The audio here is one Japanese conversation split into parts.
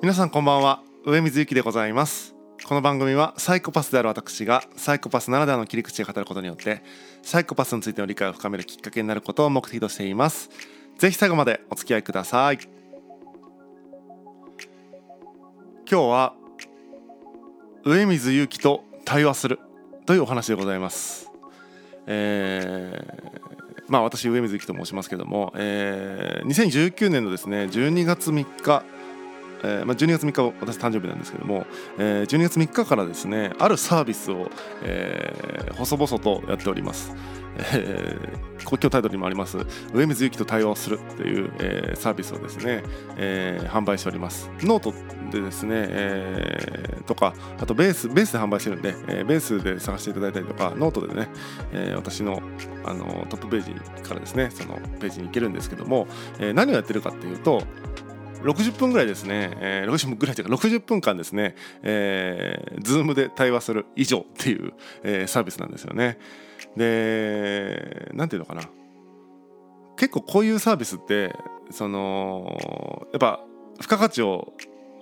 皆さんこんばんは。上水幸でございます。この番組はサイコパスである私がサイコパスならではの切り口で語ることによってサイコパスについての理解を深めるきっかけになることを目的としています。ぜひ最後までお付き合いください。今日は上水勇気と対話するというお話でございます。えー、まあ私上水幸と申しますけども、えー、2019年のですね12月3日えーまあ、12月3日私誕生日なんですけども、えー、12月3日からですねあるサービスを、えー、細々とやっております。えー、今日タイトルにもあります上水幸と対話をするという、えー、サービスをですね、えー、販売しておりますノートでですね、えー、とかあと BASE、BASEで販売してるんで、えー、ベースで探していただいたりとかノートでね、えー、私のあのトップページからですねそのページに行けるんですけども、えー、何をやってるかっていうと60分ぐらいですね、えー、60分ぐらいというか60分間ですね、えー、ズームで対話する以上っていう、えー、サービスなんですよね。で、なんていうのかな。結構こういうサービスって、その、やっぱ付加価値を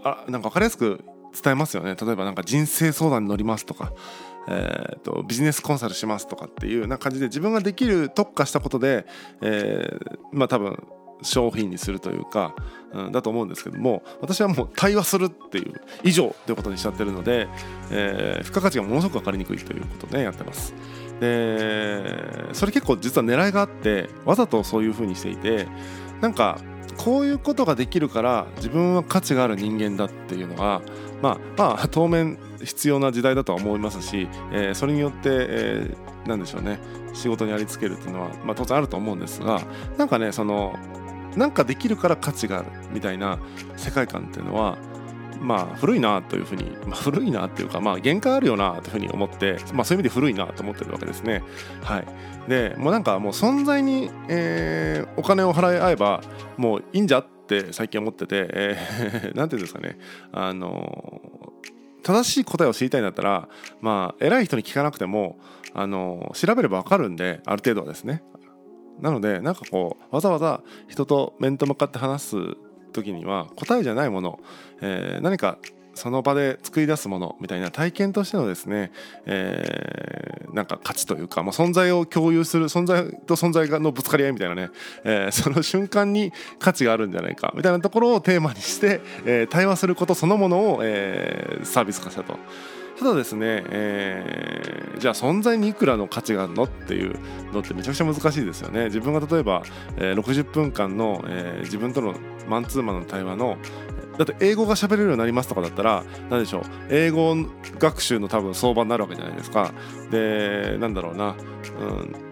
あなんか分かりやすく伝えますよね。例えばなんか人生相談に乗りますとか、えーと、ビジネスコンサルしますとかっていうな感じで自分ができる特化したことで、えー、まあ多分商品にするというか、うん、だと思うんですけども私はもう対話するっていう以上ということにしちゃってるので、えー、付加価値がものすごく分かりにくいということでやってます。でそれ結構実は狙いがあってわざとそういうふうにしていてなんかこういうことができるから自分は価値がある人間だっていうのはまあまあ当面必要な時代だとは思いますし、えー、それによって、えー、なんでしょうね仕事にありつけるっていうのは、まあ、当然あると思うんですがなんかねそのなんかできるから価値があるみたいな世界観っていうのはまあ古いなというふうに、まあ、古いなっていうかまあ限界あるよなというふうに思って、まあ、そういう意味で古いなと思ってるわけですね。はい、でもうなんかもう存在に、えー、お金を払い合えばもういいんじゃって最近思ってて、えー、なんていうんですかね。あの正しい答えを知りたいんだったらまあ偉い人に聞かなくてもあの調べれば分かるんである程度はですね。なのでなんかこうわざわざ人と面と向かって話す時には答えじゃないもの、えー、何かその場で作り出すものみたいな体験としてのですね、えー、なんか価値というか、まあ、存在を共有する存在と存在のぶつかり合いみたいなね、えー、その瞬間に価値があるんじゃないかみたいなところをテーマにして、えー、対話することそのものを、えー、サービス化したと。ただですね、えー、じゃあ存在にいくらの価値があるのっていうのってめちゃくちゃ難しいですよね。自分が例えば、えー、60分間の、えー、自分とのマンツーマンの対話のだって英語が喋れるようになりますとかだったら何でしょう英語学習の多分相場になるわけじゃないですか。でなんだろうな、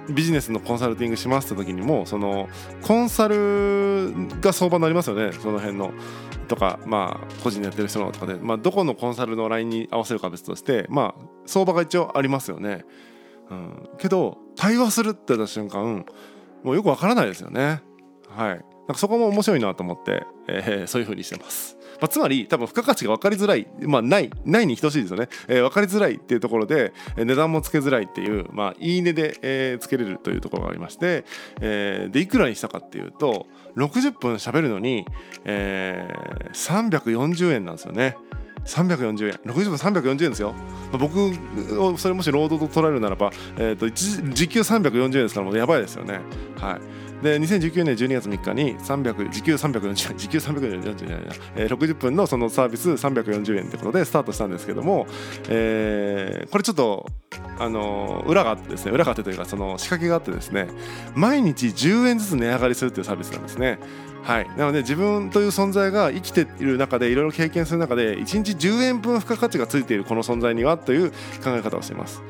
うん、ビジネスのコンサルティングしますって時にもそのコンサルが相場になりますよね。その辺の。とか、まあ、個人でやってる人のとかで、まあ、どこのコンサルのラインに合わせるか別として、まあ、相場が一応ありますよね。うん、けど対話するって言った瞬間もうよくわからないですよね。はい、なんかそこも面白いなと思って、えー、そういう風にしてます。まあ、つまり多分付加価値が分かりづらい、まあ、ないないに等しいですよね、えー、分かりづらいっていうところで値段もつけづらいっていう、まあ、いいねで、えー、つけれるというところがありまして、えー、でいくらにしたかっていうと60分喋るのに、えー、340円なんですよね。340円60分340円ですよ、まあ、僕をそれもし労働と捉えるならば、えーと、時給340円ですからもうやばいですよね。はい。で2019年12月3日に300時給340円 時給340円じゃないな、えー、60分のそのサービス340円ってことでスタートしたんですけども、えー、これちょっとあの裏があってですね裏があってというかその仕掛けがあってですね毎日10円ずつ値上がりするっていうサービスなんですね。はい、なので自分という存在が生きている中でいろいろ経験する中で1日10円分付加価値がついているこの存在にはという考え方をしています。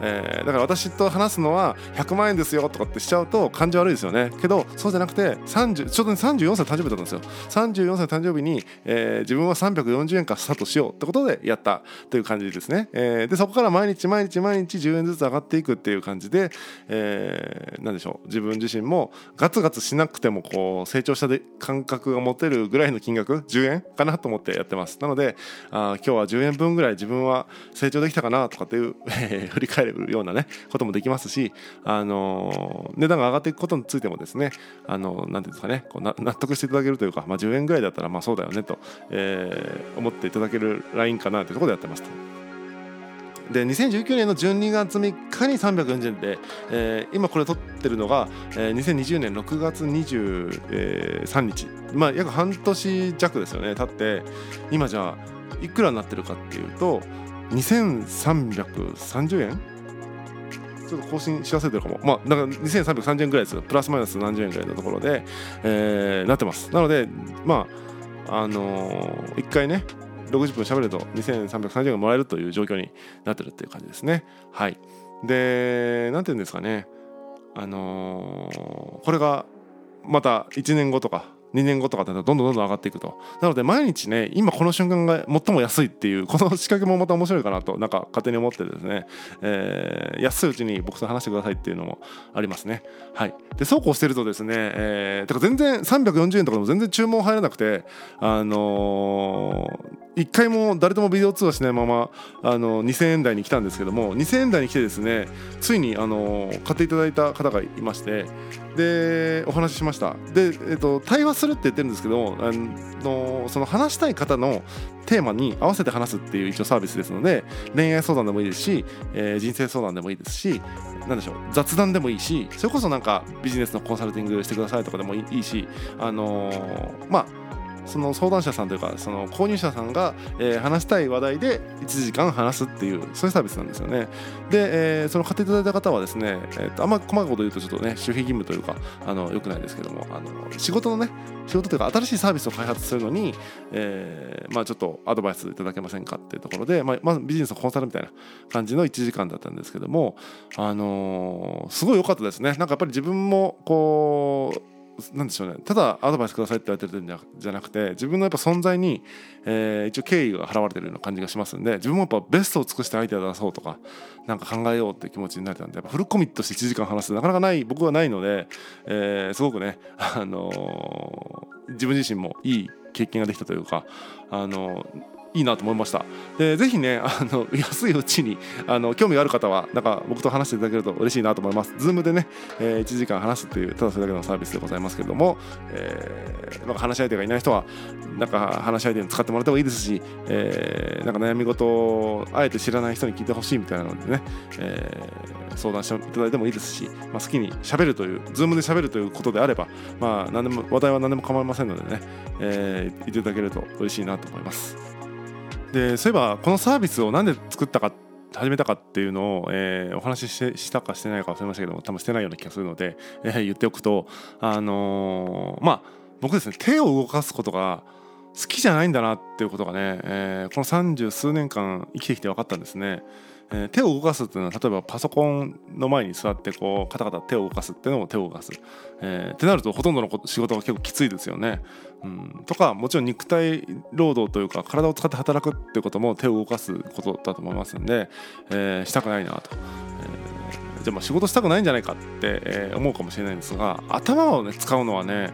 えー、だから私と話すのは100万円ですよとかってしちゃうと感じ悪いですよね。けどそうじゃなくて30ちょうど34歳誕生日だったんですよ。34歳誕生日に、えー、自分は340円からスタートしようってことでやったという感じですね、えー、でそこから毎日毎日毎日10円ずつ上がっていくっていう感じで、えー、何でしょう。自分自身もガツガツしなくてもこう成長したで感覚が持てるぐらいの金額10円かなと思ってやってます。なのであ今日は10円分ぐらい自分は成長できたかなとかっていう、えー、振り返りるようなねこともできますし、あの値段が上がっていくことについてもですねあのなんていうんですかねこう納得していただけるというか、まあ、10円ぐらいだったらまあそうだよねと、えー、思っていただけるラインかなというところでやってますと。で2019年の12月3日に340円で、えー、今これ撮ってるのが、えー、2020年6月23日、まあ、約半年弱ですよね経って今じゃあいくらになってるかっていうと2330円ちょっと更新し忘れてるかも。まあ、だから2330円ぐらいです。プラスマイナス何十円ぐらいのところで、えー、なってます。なので、まあ、あのー、一回ね、60分喋ると2330円がもらえるという状況になってるっていう感じですね。はい。で、なんていうんですかね。あのー、これがまた1年後とか2年後とかだとどんどんどんどん上がっていくと。なので毎日ね今この瞬間が最も安いっていうこの仕掛けもまた面白いかなとなんか勝手に思ってですね、えー、安いうちに僕と話してくださいっていうのもありますね。はい。でそうこうしてるとですね、えー、てか全然340円とかでも全然注文入らなくてあのー、1回も誰ともビデオ通話しないままあの2000円台に来たんですけども2000円台に来てですねついにあの買っていただいた方がいましてでお話ししました。で、えーと、対話するって言ってるんですけどあのその話したい方のテーマに合わせて話すっていう一応サービスですので恋愛相談でもいいですし、えー、人生相談でもいいですし何でしょう雑談でもいいしそれこそなんかビジネスのコンサルティングしてくださいとかでもいいしあのー、まあその相談者さんというかその購入者さんが、えー、話したい話題で1時間話すっていうそういうサービスなんですよね。で、えー、その買っていただいた方はですね、えーと、あんま細かいこと言うとちょっとね守秘義務というかあのよくないですけどもあの仕事のね仕事というか新しいサービスを開発するのに、えー、まあちょっとアドバイスいただけませんかっていうところで、まあ、まずビジネスのコンサルみたいな感じの1時間だったんですけどもあのー、すごい良かったですね。なんかやっぱり自分もこうなんでしょうね。ただアドバイスくださいって言われてるんじゃなくて自分のやっぱ存在に、えー、一応敬意が払われてるような感じがしますんで自分もやっぱベストを尽くして相手を出そうとかなんか考えようってう気持ちになれたんでやっぱフルコミットして1時間話すなかなかない僕はないので、えー、すごくね、あのー、自分自身もいい経験ができたというか、あのーいいなと思いましたでぜひねあの 安いうちにあの興味がある方はなんか僕と話していただけると嬉しいなと思います Zoom でね、えー、1時間話すっていうただそれだけのサービスでございますけれども、えー、なんか話し相手がいない人はなんか話し相手に使ってもらってもいいですし、えー、なんか悩み事をあえて知らない人に聞いてほしいみたいなのでね、えー、相談していただいてもいいですし、まあ、好きに喋るという Zoom で喋るということであれば、まあ、何でも話題は何でも構いませんのでね、えー、言っていただけると嬉しいなと思います。でそういえばこのサービスを何で作ったか始めたかっていうのを、えー、お話ししたかしてないか忘れましたけども多分してないような気がするので、えー、言っておくとあのー、まあ僕ですね手を動かすことが好きじゃないんだなっていうことがね、えー、この三十数年間生きてきて分かったんですね。えー、手を動かすっていうのは例えばパソコンの前に座ってこうカタカタ手を動かすっていうのも手を動かす、えー、ってなるとほとんどの仕事が結構きついですよね。うん、とかもちろん肉体労働というか体を使って働くっていうことも手を動かすことだと思いますんで、えー、したくないなと。えー、じゃあまあ仕事したくないんじゃないかって、え、思うかもしれないんですが頭をね使うのはね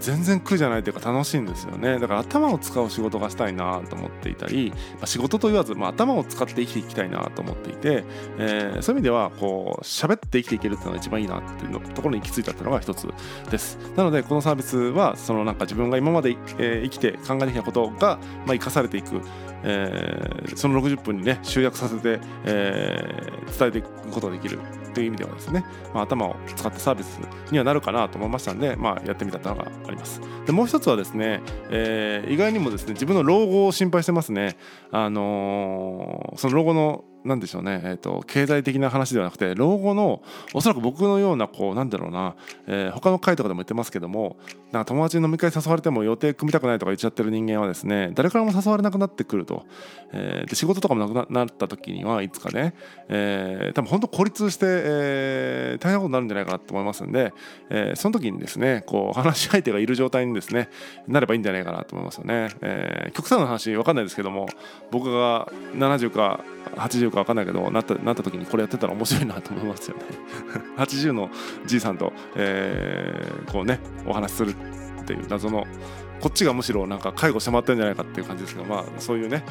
全然苦じゃないというか楽しいんですよね。だから頭を使う仕事がしたいなと思っていたり、まあ、仕事と言わず、まあ、頭を使って生きていきたいなと思っていて、えー、そういう意味ではこう喋って生きていけるっていうのが一番いいなっていうのところに行き着いたっていうのが一つです。なのでこのサービスはそのなんか自分が今まで、えー、生きて考えてきたことが、まあ、生かされていくえー、その60分にね集約させて、え、伝えていくことができる。という意味ではですね、まあ、頭を使ったサービスにはなるかなと思いましたので、まあ、やってみたのがあります。でもう一つはですね、えー、意外にもですね自分の老後を心配してますね。あのー、その老後のなんでしょうね、えーと、経済的な話ではなくて老後のおそらく僕のようなこうなんだろうな、えー、他の会とかでも言ってますけどもなんか友達に飲み会誘われても予定組みたくないとか言っちゃってる人間はですね誰からも誘われなくなってくると、えー、で仕事とかもなくなった時にはいつかね、えー、多分本当孤立して、えー、大変なことになるんじゃないかなと思いますんで、えー、その時にですねこう話し相手がいる状態にですねなればいいんじゃないかなと思いますよね、えー、極端な話分かんないですけども僕が70か80か分かんないけどなったなった時にこれやってたら面白いなと思いますよね。80のじいさんと、えー、こうねお話しするっていう謎のこっちがむしろなんか介護してもらってるんじゃないかっていう感じですけどまあそういうね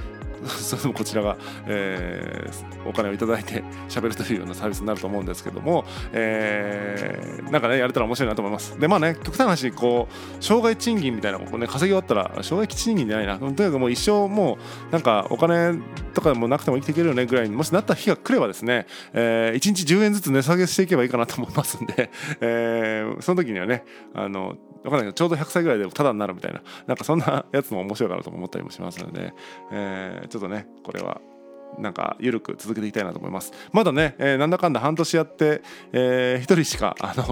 それでもこちらが、えー、お金をいただいて喋るというようなサービスになると思うんですけども、えー、なんかねやれたら面白いなと思います。でまあね極端な話こう障害賃金みたいなこう、ね、稼ぎ終わったら障害賃金じゃないな。とにかくもう一生もうなんかお金とかもなくても生きていけるよねぐらいにもしなった日が来ればですね、えー、1日10円ずつ値下げしていけばいいかなと思いますんで、えー、その時にはねあの分かんないけどちょうど100歳ぐらいでただになるみたいななんかそんなやつも面白いかなと思ったりもしますので、えー、ちょっとねこれはなんか緩く続けていきたいなと思います。まだね、えー、なんだかんだ半年やって、えー、1人しか、あのー、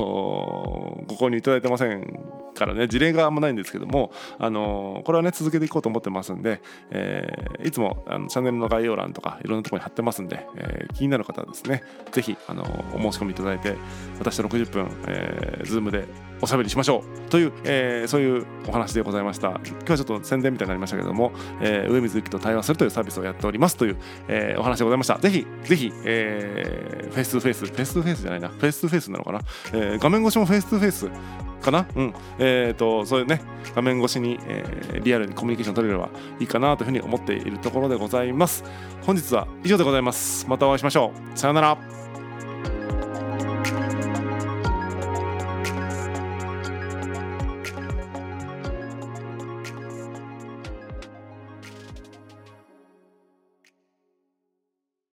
ご購入いただいてませんからね。事例があんまないんですけども、あのー、これはね続けていこうと思ってますんで、えー、いつもあのチャンネルの概要欄とかいろんなところに貼ってますんで、えー、気になる方はですね是非、あのお申し込みいただいて私と60分、えー、Zoom でおしゃべりしましょう。という、えー、そういうお話でございました。今日はちょっと宣伝みたいになりましたけども、えー、上水幸と対話するというサービスをやっておりますという、えお話でございました。ぜひぜひ、えー、フェイス2フェイスフェイス2フェイスじゃないな。フェイス2フェイスなのかな、えー、画面越しもフェイス2フェイスかな？うん。えっ、ー、とそういうね画面越しに、えー、リアルにコミュニケーション取れればいいかなというふうに思っているところでございます。本日は以上でございます。またお会いしましょう。さようなら。